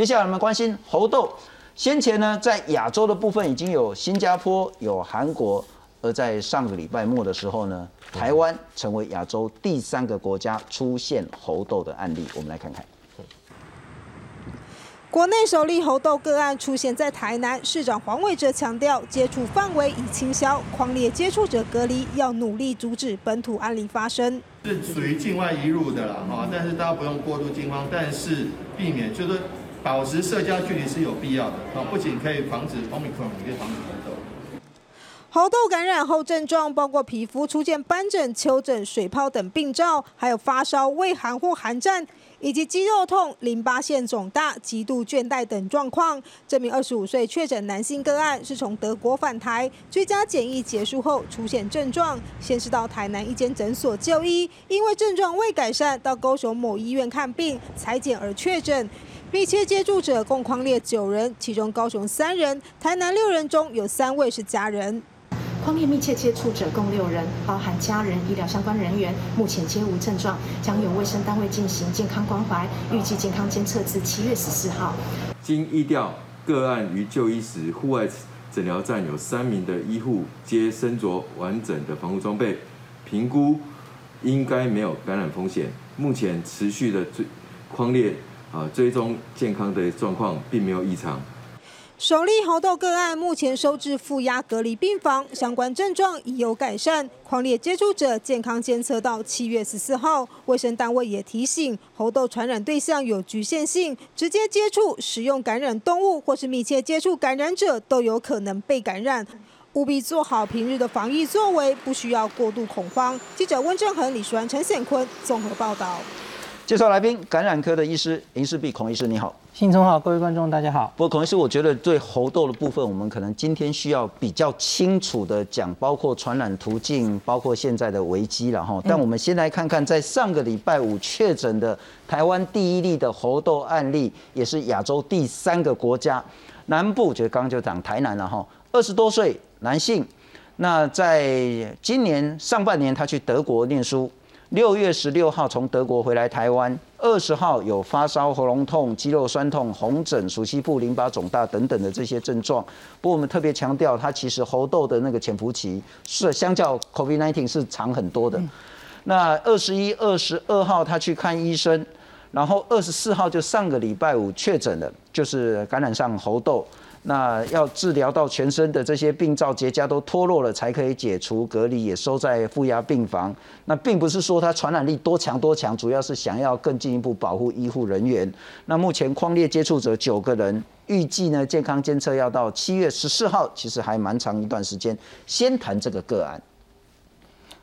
接下来我们关心猴痘，先前呢在亚洲的部分已经有新加坡、有韩国，而在上个礼拜末的时候呢，台湾成为亚洲第三个国家出现猴痘的案例。我们来看看。国内首例猴痘个案出现在台南，市长黄伟哲强调，接触范围已清消，狂烈接触者隔离，要努力阻止本土案例发生。是属于境外移入的了哈，但是大家不用过度惊慌，但是避免就是保持社交距离是有必要的啊，不仅可以防止 Omicron，也可以防止猴痘。猴痘感染后症状包括皮肤出现斑疹、丘疹、水泡等病灶，还有发烧、畏寒或寒战。以及肌肉痛、淋巴腺肿大、极度倦怠等状况。这名二十五岁确诊男性个案是从德国返台，居家检疫结束后出现症状，先是到台南一间诊所就医，因为症状未改善，到高雄某医院看病，裁剪而确诊。密切接触者共框列九人，其中高雄三人，台南六人中有三位是家人。框列密切接触者共六人，包含家人、医疗相关人员，目前皆无症状，将由卫生单位进行健康关怀，预计健康监测至七月十四号。经疫调个案于就医时，户外诊疗站有三名的医护皆身着完整的防护装备，评估应该没有感染风险。目前持续的追框列啊追踪健康的状况，并没有异常。首例猴痘个案目前收治负压隔离病房，相关症状已有改善。狂烈接触者健康监测到七月十四号，卫生单位也提醒，猴痘传染对象有局限性，直接接触、使用感染动物或是密切接触感染者都有可能被感染，务必做好平日的防疫作为，不需要过度恐慌。记者温正恒、李淑安、陈显坤综合报道。介绍来宾，感染科的医师林世碧孔医师，你好。信聪好，各位观众大家好。不过孔医师，我觉得对猴痘的部分，我们可能今天需要比较清楚的讲，包括传染途径，包括现在的危机了哈。但我们先来看看，在上个礼拜五确诊的台湾第一例的猴痘案例，也是亚洲第三个国家南部，就刚刚就讲台南了哈。二十多岁男性，那在今年上半年他去德国念书。六月十六号从德国回来台湾，二十号有发烧、喉咙痛、肌肉酸痛、红疹、属膝部淋巴肿大等等的这些症状。不过我们特别强调，他其实猴痘的那个潜伏期是相较 COVID-19 是长很多的。那二十一、二十二号他去看医生，然后二十四号就上个礼拜五确诊了，就是感染上猴痘。那要治疗到全身的这些病灶结痂都脱落了，才可以解除隔离，也收在负压病房。那并不是说它传染力多强多强，主要是想要更进一步保护医护人员。那目前框列接触者九个人，预计呢健康监测要到七月十四号，其实还蛮长一段时间。先谈这个个案，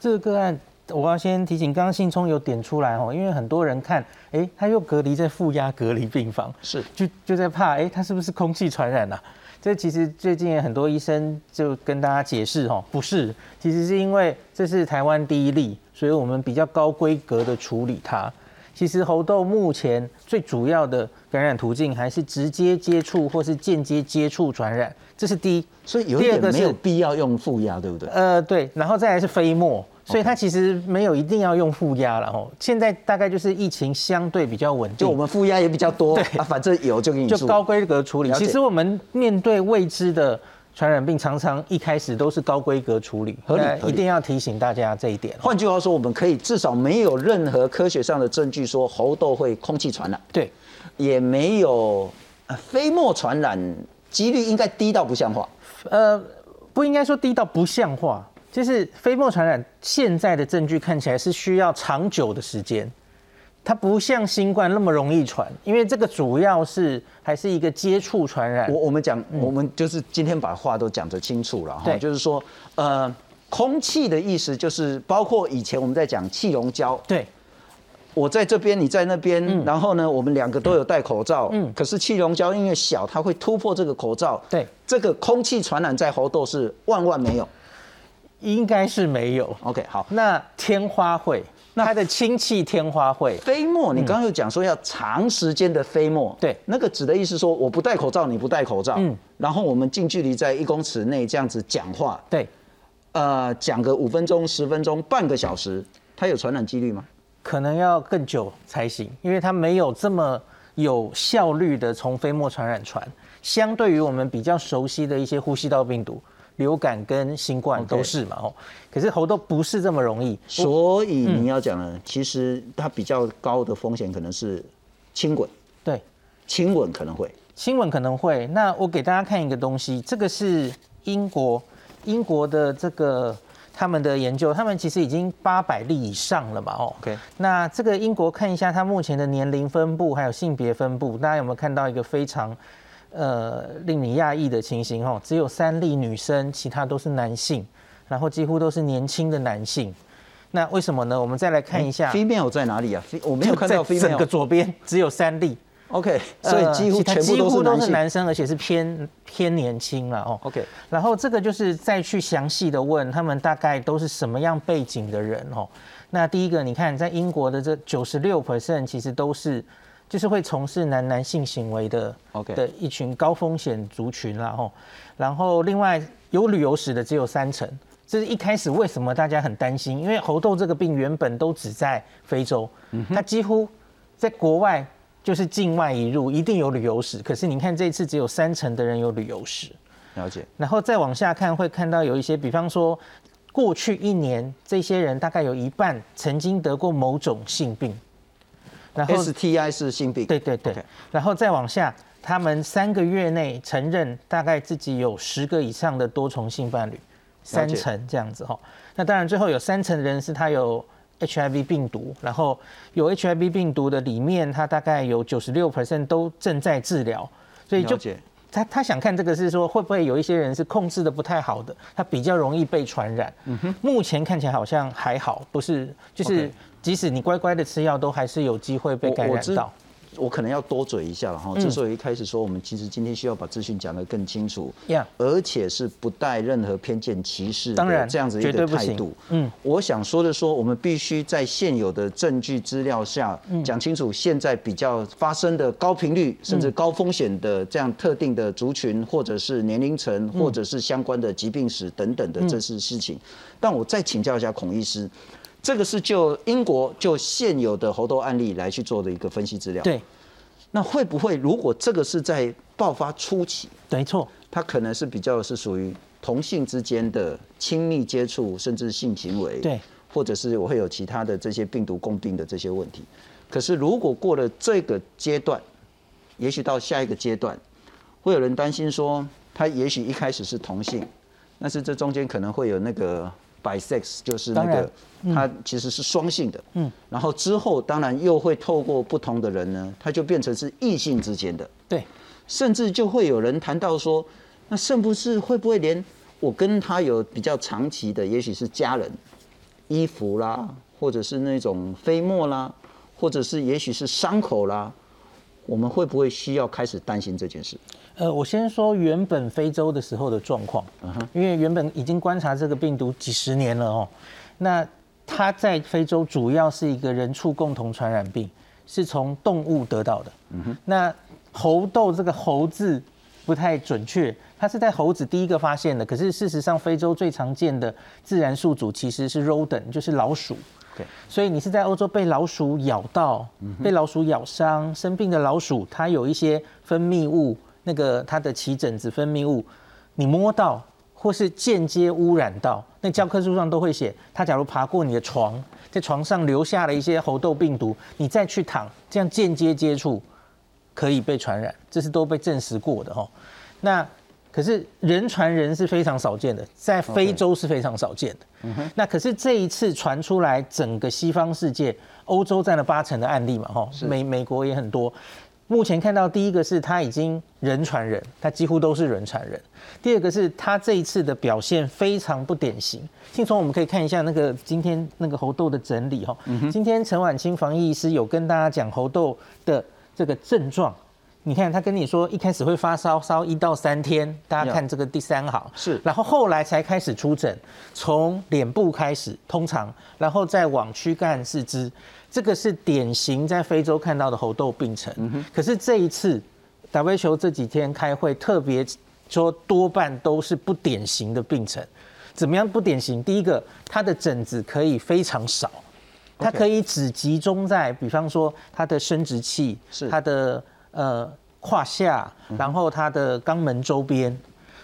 这个个案我要先提醒，刚刚信聪有点出来哦，因为很多人看，哎，他又隔离在负压隔离病房，是就就在怕，哎，他是不是空气传染啊？这其实最近很多医生就跟大家解释，哦，不是，其实是因为这是台湾第一例，所以我们比较高规格的处理它。其实猴痘目前最主要的感染途径还是直接接触或是间接接触传染，这是第一。所以有点没有必要用负压，对不对？呃，对，然后再来是飞沫。所以它其实没有一定要用负压了吼，现在大概就是疫情相对比较稳定，就我们负压也比较多，对。啊，反正有就给你就高规格处理。其实我们面对未知的传染病，常常一开始都是高规格处理，合理，一定要提醒大家这一点。换句话说，我们可以至少没有任何科学上的证据说猴痘会空气传染，对，也没有飞沫传染几率应该低到不像话，呃，不应该说低到不像话。就是飞沫传染，现在的证据看起来是需要长久的时间，它不像新冠那么容易传，因为这个主要是还是一个接触传染。我我们讲，我们就是今天把话都讲得清楚了哈，就是说，呃，空气的意思就是包括以前我们在讲气溶胶，对，我在这边，你在那边，然后呢，我们两个都有戴口罩，嗯，可是气溶胶因为小，它会突破这个口罩，对，这个空气传染在猴痘是万万没有。应该是没有。OK，好。那天花会，那它的氢气天花会，飞沫，你刚刚有讲说要长时间的飞沫，对，那个指的意思说我不戴口罩，你不戴口罩，嗯，然后我们近距离在一公尺内这样子讲话，对，呃，讲个五分钟、十分钟、半个小时，它有传染几率吗？可能要更久才行，因为它没有这么有效率的从飞沫传染传，相对于我们比较熟悉的一些呼吸道病毒。流感跟新冠都是嘛，哦，可是猴痘不是这么容易，所以你要讲呢，其实它比较高的风险可能是轻吻，对，亲吻可能会，亲吻可能会。那我给大家看一个东西，这个是英国英国的这个他们的研究，他们其实已经八百例以上了嘛，哦，OK，那这个英国看一下它目前的年龄分布还有性别分布，大家有没有看到一个非常？呃，令你讶异的情形哦，只有三例女生，其他都是男性，然后几乎都是年轻的男性。那为什么呢？我们再来看一下，female 在哪里啊？我没有看到 female，整个左边只有三例。OK，所以几乎全部都是男生，而且是偏偏年轻了哦。OK，然后这个就是再去详细的问他们大概都是什么样背景的人哦。那第一个，你看在英国的这九十六 percent 其实都是。就是会从事男男性行为的，OK 的一群高风险族群啦吼，然后另外有旅游史的只有三成，这是一开始为什么大家很担心？因为猴痘这个病原本都只在非洲，它几乎在国外就是境外一入一定有旅游史，可是你看这次只有三成的人有旅游史，了解。然后再往下看会看到有一些，比方说过去一年这些人大概有一半曾经得过某种性病。然后 STI 是性病，对对对，然后再往下，他们三个月内承认大概自己有十个以上的多重性伴侣，三成这样子哈。那当然最后有三成的人是他有 HIV 病毒，然后有 HIV 病毒的里面，他大概有九十六 percent 都正在治疗，所以就他他想看这个是说会不会有一些人是控制的不太好的，他比较容易被传染。嗯哼，目前看起来好像还好，不是就是。即使你乖乖的吃药，都还是有机会被感染到。我可能要多嘴一下了哈。之所以一开始说我们其实今天需要把资讯讲得更清楚，而且是不带任何偏见歧视的这样子一个态度。嗯，我想说的说，我们必须在现有的证据资料下讲清楚，现在比较发生的高频率甚至高风险的这样特定的族群，或者是年龄层，或者是相关的疾病史等等的这些事情。但我再请教一下孔医师。这个是就英国就现有的猴痘案例来去做的一个分析资料。对，那会不会如果这个是在爆发初期？没错，它可能是比较是属于同性之间的亲密接触，甚至性行为。对，或者是我会有其他的这些病毒共病的这些问题。可是如果过了这个阶段，也许到下一个阶段，会有人担心说，他也许一开始是同性，但是这中间可能会有那个。Bisex 就是那个，它其实是双性的，嗯，然后之后当然又会透过不同的人呢，它就变成是异性之间的，对，甚至就会有人谈到说，那是不是会不会连我跟他有比较长期的，也许是家人，衣服啦，或者是那种飞沫啦，或者是也许是伤口啦，我们会不会需要开始担心这件事？呃，我先说原本非洲的时候的状况，因为原本已经观察这个病毒几十年了哦。那它在非洲主要是一个人畜共同传染病，是从动物得到的。那猴痘这个猴字不太准确，它是在猴子第一个发现的。可是事实上，非洲最常见的自然宿主其实是 rodent，就是老鼠。对，所以你是在欧洲被老鼠咬到，被老鼠咬伤生病的老鼠，它有一些分泌物。那个它的起疹子分泌物，你摸到或是间接污染到，那教科书上都会写，它假如爬过你的床，在床上留下了一些猴痘病毒，你再去躺，这样间接接触可以被传染，这是都被证实过的哈。那可是人传人是非常少见的，在非洲是非常少见的。那可是这一次传出来，整个西方世界，欧洲占了八成的案例嘛，哈，美美国也很多。目前看到第一个是他已经人传人，他几乎都是人传人。第二个是他这一次的表现非常不典型。信从我们可以看一下那个今天那个猴痘的整理哈。今天陈婉清防疫医师有跟大家讲猴痘的这个症状。你看他跟你说一开始会发烧，烧一到三天。大家看这个第三行是，然后后来才开始出疹，从脸部开始，通常然后再往躯干四肢。这个是典型在非洲看到的猴痘病程，可是这一次 WHO 这几天开会特别说，多半都是不典型的病程。怎么样不典型？第一个，它的疹子可以非常少，它可以只集中在，比方说它的生殖器，是它的呃胯下，然后他的肛门周边。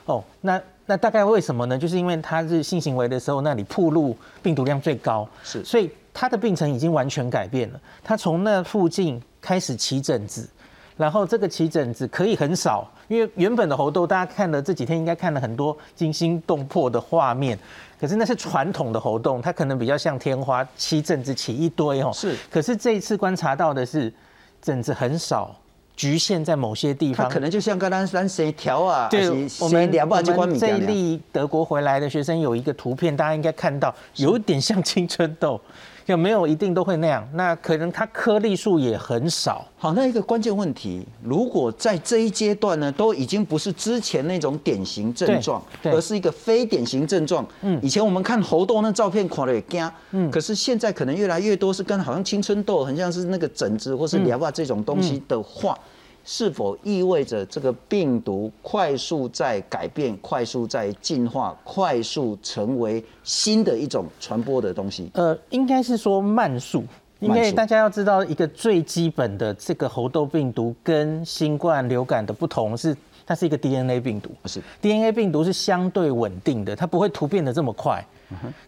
哦，那那大概为什么呢？就是因为他是性行为的时候，那里暴露病毒量最高，是所以他的病程已经完全改变了。他从那附近开始起疹子，然后这个起疹子可以很少，因为原本的猴痘大家看了这几天应该看了很多惊心动魄的画面，可是那是传统的猴痘，它可能比较像天花，起疹子起一堆哦。是可是这一次观察到的是疹子很少，局限在某些地方。它可能就像刚刚咱谁调啊，对，我们两把就我们关米这一例德国回来的学生有一个图片，大家应该看到，有点像青春痘，有没有一定都会那样？那可能它颗粒数也很少。好，那一个关键问题，如果在这一阶段呢，都已经不是之前那种典型症状，而是一个非典型症状。嗯，以前我们看猴痘那照片看了也惊，嗯，可是现在可能越来越多是跟好像青春痘，很像是那个疹子或是嗯疗啊这种东西的话。是否意味着这个病毒快速在改变、快速在进化、快速成为新的一种传播的东西？呃，应该是说慢速。因为大家要知道，一个最基本的这个猴痘病毒跟新冠流感的不同是，它是一个 DNA 病毒。是 DNA 病毒是相对稳定的，它不会突变的这么快。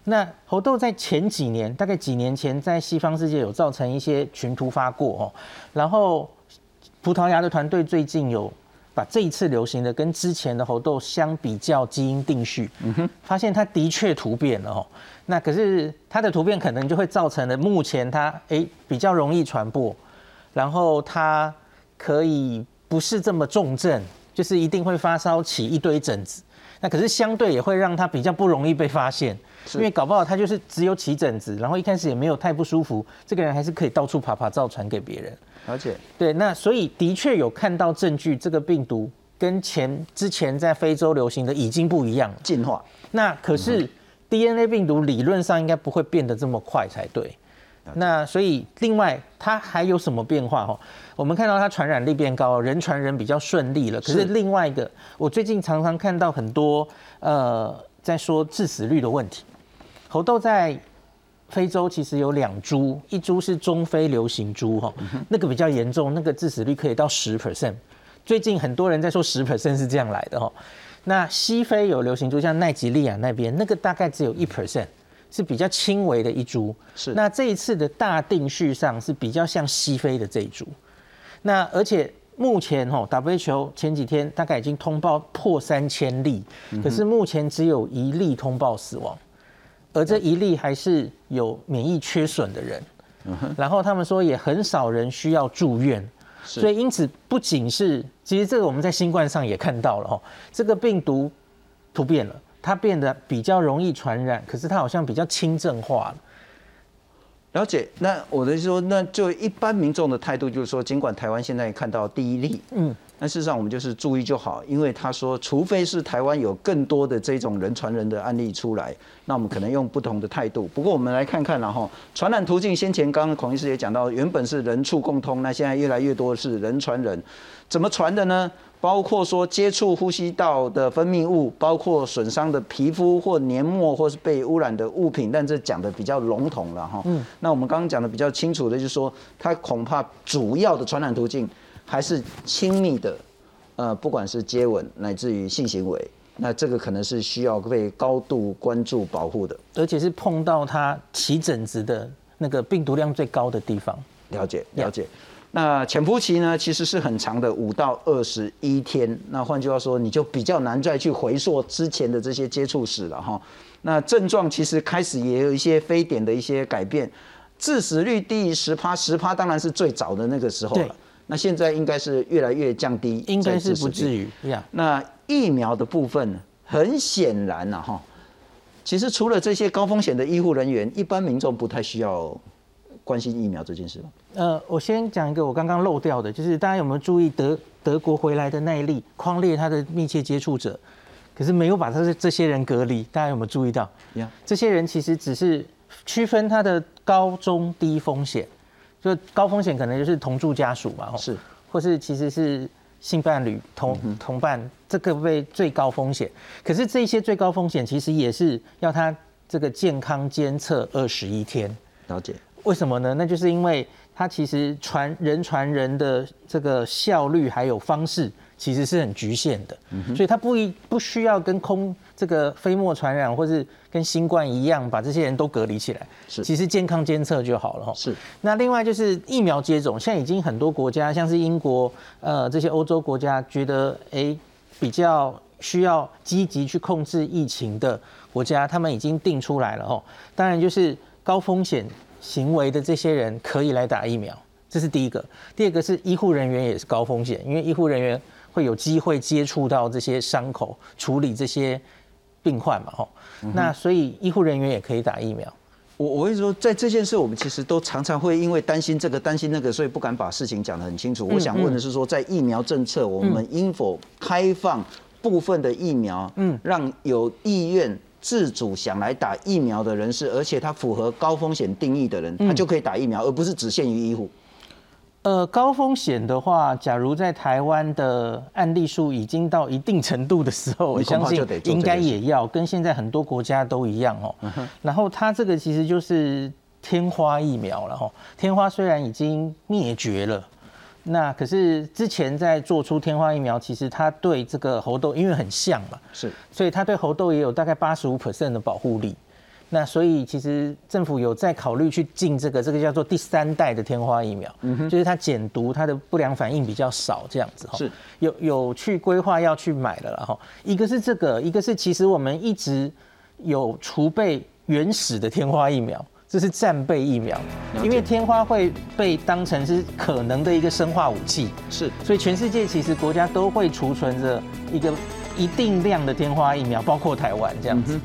那猴痘在前几年，大概几年前，在西方世界有造成一些群突发过哦。然后葡萄牙的团队最近有把这一次流行的跟之前的猴痘相比较基因定序，发现它的确突变了哦。那可是它的突变可能就会造成了目前它诶比较容易传播，然后它可以不是这么重症，就是一定会发烧起一堆疹子。那可是相对也会让他比较不容易被发现，因为搞不好他就是只有起疹子，然后一开始也没有太不舒服，这个人还是可以到处爬爬照传给别人。而且。对，那所以的确有看到证据，这个病毒跟前之前在非洲流行的已经不一样了。进化那可是 DNA 病毒理论上应该不会变得这么快才对。那所以另外它还有什么变化哦？我们看到它传染力变高，人传人比较顺利了。可是是另外一个，我最近常常看到很多呃在说致死率的问题。猴痘在非洲其实有两株，一株是中非流行株哈，那个比较严重，那个致死率可以到十 percent。最近很多人在说十 percent 是这样来的哈。那西非有流行株，像奈及利亚那边，那个大概只有一 percent，是比较轻微的一株。是那这一次的大定序上是比较像西非的这一株。那而且目前吼 WHO 前几天大概已经通报破三千例，可是目前只有一例通报死亡，而这一例还是有免疫缺损的人。然后他们说也很少人需要住院，所以因此不仅是，其实这个我们在新冠上也看到了哦，这个病毒突变了，它变得比较容易传染，可是它好像比较轻症化了。了解，那我的意思说，那就一般民众的态度就是说，尽管台湾现在看到第一例，嗯，但事实上我们就是注意就好，因为他说，除非是台湾有更多的这种人传人的案例出来，那我们可能用不同的态度。不过我们来看看然后传染途径，先前刚刚孔医师也讲到，原本是人畜共通，那现在越来越多是人传人，怎么传的呢？包括说接触呼吸道的分泌物，包括损伤的皮肤或黏膜，或是被污染的物品，但这讲的比较笼统了哈。嗯，那我们刚刚讲的比较清楚的，就是说它恐怕主要的传染途径还是亲密的，呃，不管是接吻乃至于性行为，那这个可能是需要被高度关注保护的。而且是碰到它起疹子的那个病毒量最高的地方。了解，了解。那潜伏期呢，其实是很长的，五到二十一天。那换句话说，你就比较难再去回溯之前的这些接触史了哈。那症状其实开始也有一些非典的一些改变，致死率低于十趴，十趴当然是最早的那个时候了。那现在应该是越来越降低，应该是不。至于。那疫苗的部分，很显然呐、哈，其实除了这些高风险的医护人员，一般民众不太需要关心疫苗这件事吗？呃，我先讲一个我刚刚漏掉的，就是大家有没有注意德德国回来的那一例匡列他的密切接触者，可是没有把他的这些人隔离，大家有没有注意到？呀这些人其实只是区分他的高中低风险，就高风险可能就是同住家属嘛，是，或是其实是性伴侣同同伴，这个被最高风险。可是这些最高风险其实也是要他这个健康监测二十一天。了解。为什么呢？那就是因为它其实传人传人的这个效率还有方式，其实是很局限的，所以它不一不需要跟空这个飞沫传染，或是跟新冠一样，把这些人都隔离起来。是其实健康监测就好了哈。是。那另外就是疫苗接种，现在已经很多国家，像是英国，呃，这些欧洲国家觉得，哎，比较需要积极去控制疫情的国家，他们已经定出来了哦。当然就是高风险。行为的这些人可以来打疫苗，这是第一个。第二个是医护人员也是高风险，因为医护人员会有机会接触到这些伤口，处理这些病患嘛，吼。那所以医护人员也可以打疫苗。我我跟你说，在这件事，我们其实都常常会因为担心这个担心那个，所以不敢把事情讲得很清楚。我想问的是说，在疫苗政策，我们应否开放部分的疫苗，嗯，让有意愿。自主想来打疫苗的人士，而且他符合高风险定义的人，他就可以打疫苗，而不是只限于医护。呃，高风险的话，假如在台湾的案例数已经到一定程度的时候，我相信应该也要跟现在很多国家都一样哦。然后它这个其实就是天花疫苗了哈。天花虽然已经灭绝了。那可是之前在做出天花疫苗，其实它对这个猴痘因为很像嘛，是，所以它对猴痘也有大概八十五 percent 的保护力。那所以其实政府有在考虑去进这个，这个叫做第三代的天花疫苗，嗯就是它减毒，它的不良反应比较少，这样子哈。是，有有去规划要去买的了哈。一个是这个，一个是其实我们一直有储备原始的天花疫苗。这是战备疫苗，因为天花会被当成是可能的一个生化武器，是，所以全世界其实国家都会储存着一个一定量的天花疫苗，包括台湾这样子。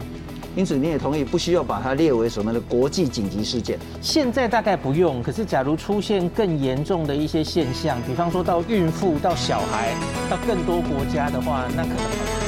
因此你也同意不需要把它列为什么的国际紧急事件？现在大概不用，可是假如出现更严重的一些现象，比方说到孕妇、到小孩、到更多国家的话，那可能。